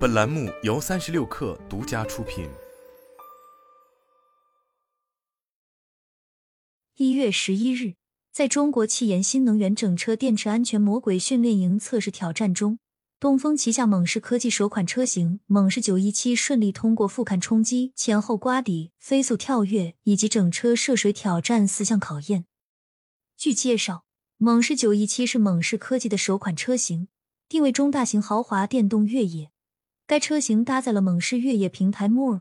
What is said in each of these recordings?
本栏目由三十六氪独家出品。一月十一日，在中国汽研新能源整车电池安全魔鬼训练营测试挑战中，东风旗下猛士科技首款车型猛士九一七顺利通过副坎冲击、前后刮底、飞速跳跃以及整车涉水挑战四项考验。据介绍，猛士九一七是猛士科技的首款车型。定位中大型豪华电动越野，该车型搭载了猛士越野平台 MOR、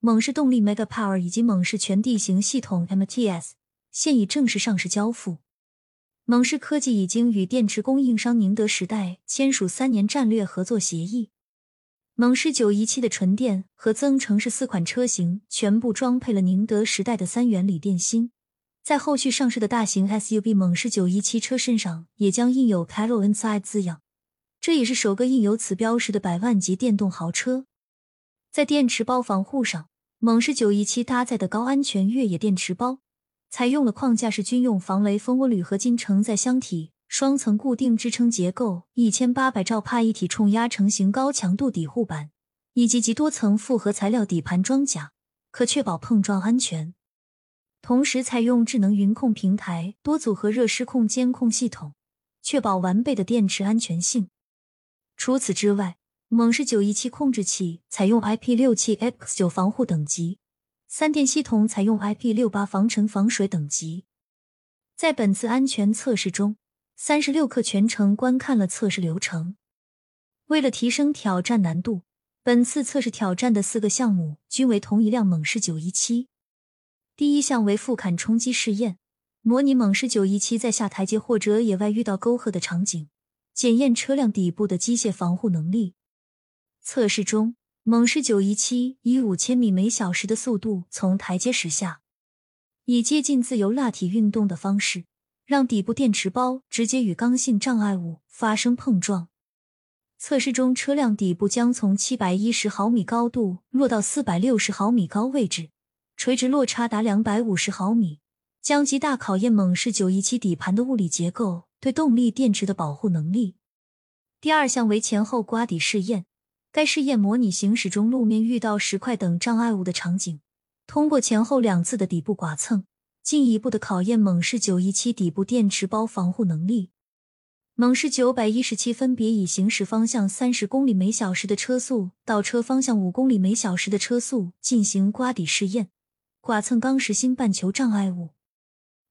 猛士动力 Mega Power 以及猛士全地形系统 MTS，现已正式上市交付。猛士科技已经与电池供应商宁德时代签署三年战略合作协议。猛士九一七的纯电和增程式四款车型全部装配了宁德时代的三元锂电芯，在后续上市的大型 SUV 猛士九一七车身上也将印有 Carol Inside 字样。这也是首个印有此标识的百万级电动豪车。在电池包防护上，猛士917搭载的高安全越野电池包，采用了框架式军用防雷蜂窝铝合金承载箱体、双层固定支撑结构、一千八百兆帕一体冲压成型高强度底护板，以及极多层复合材料底盘装甲，可确保碰撞安全。同时，采用智能云控平台、多组合热失控监控系统，确保完备的电池安全性。除此之外，猛士917控制器采用 IP67X9 防护等级，三电系统采用 IP68 防尘防水等级。在本次安全测试中，三十六氪全程观看了测试流程。为了提升挑战难度，本次测试挑战的四个项目均为同一辆猛士917。第一项为副坎冲击试验，模拟猛士917在下台阶或者野外遇到沟壑的场景。检验车辆底部的机械防护能力。测试中，猛士917以五千米每小时的速度从台阶驶下，以接近自由落体运动的方式，让底部电池包直接与刚性障碍物发生碰撞。测试中，车辆底部将从七百一十毫米高度落到四百六十毫米高位置，垂直落差达两百五十毫米，将极大考验猛士917底盘的物理结构。对动力电池的保护能力。第二项为前后刮底试验，该试验模拟行驶中路面遇到石块等障碍物的场景，通过前后两次的底部剐蹭，进一步的考验猛士917底部电池包防护能力。猛士917分别以行驶方向三十公里每小时的车速，倒车方向五公里每小时的车速进行刮底试验，剐蹭钢实心半球障碍物，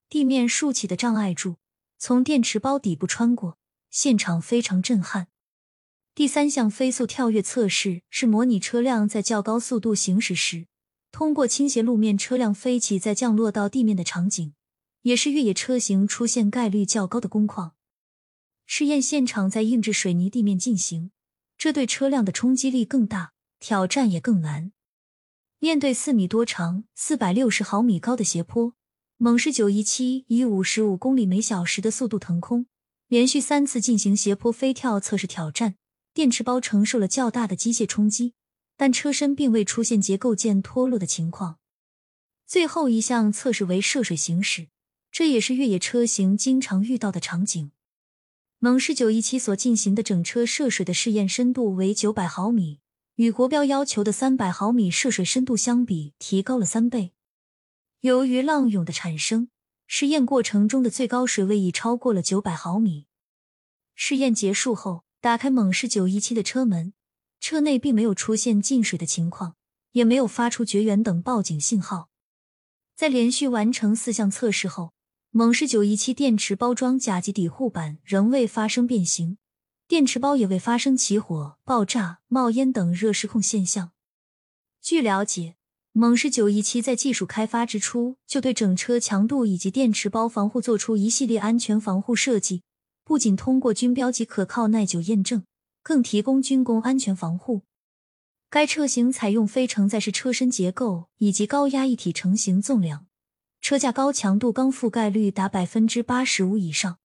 地面竖起的障碍柱。从电池包底部穿过，现场非常震撼。第三项飞速跳跃测试是模拟车辆在较高速度行驶时，通过倾斜路面车辆飞起再降落到地面的场景，也是越野车型出现概率较高的工况。试验现场在硬质水泥地面进行，这对车辆的冲击力更大，挑战也更难。面对四米多长、四百六十毫米高的斜坡。猛士917以五十五公里每小时的速度腾空，连续三次进行斜坡飞跳测试挑战，电池包承受了较大的机械冲击，但车身并未出现结构件脱落的情况。最后一项测试为涉水行驶，这也是越野车型经常遇到的场景。猛士917所进行的整车涉水的试验深度为九百毫米，与国标要求的三百毫米涉水深度相比，提高了三倍。由于浪涌的产生，试验过程中的最高水位已超过了九百毫米。试验结束后，打开猛士917的车门，车内并没有出现进水的情况，也没有发出绝缘等报警信号。在连续完成四项测试后，猛士917电池包装甲级底护板仍未发生变形，电池包也未发生起火、爆炸、冒烟等热失控现象。据了解。猛士917在技术开发之初就对整车强度以及电池包防护做出一系列安全防护设计，不仅通过军标级可靠耐久验证，更提供军工安全防护。该车型采用非承载式车身结构以及高压一体成型纵梁，车架高强度钢覆盖率达百分之八十五以上，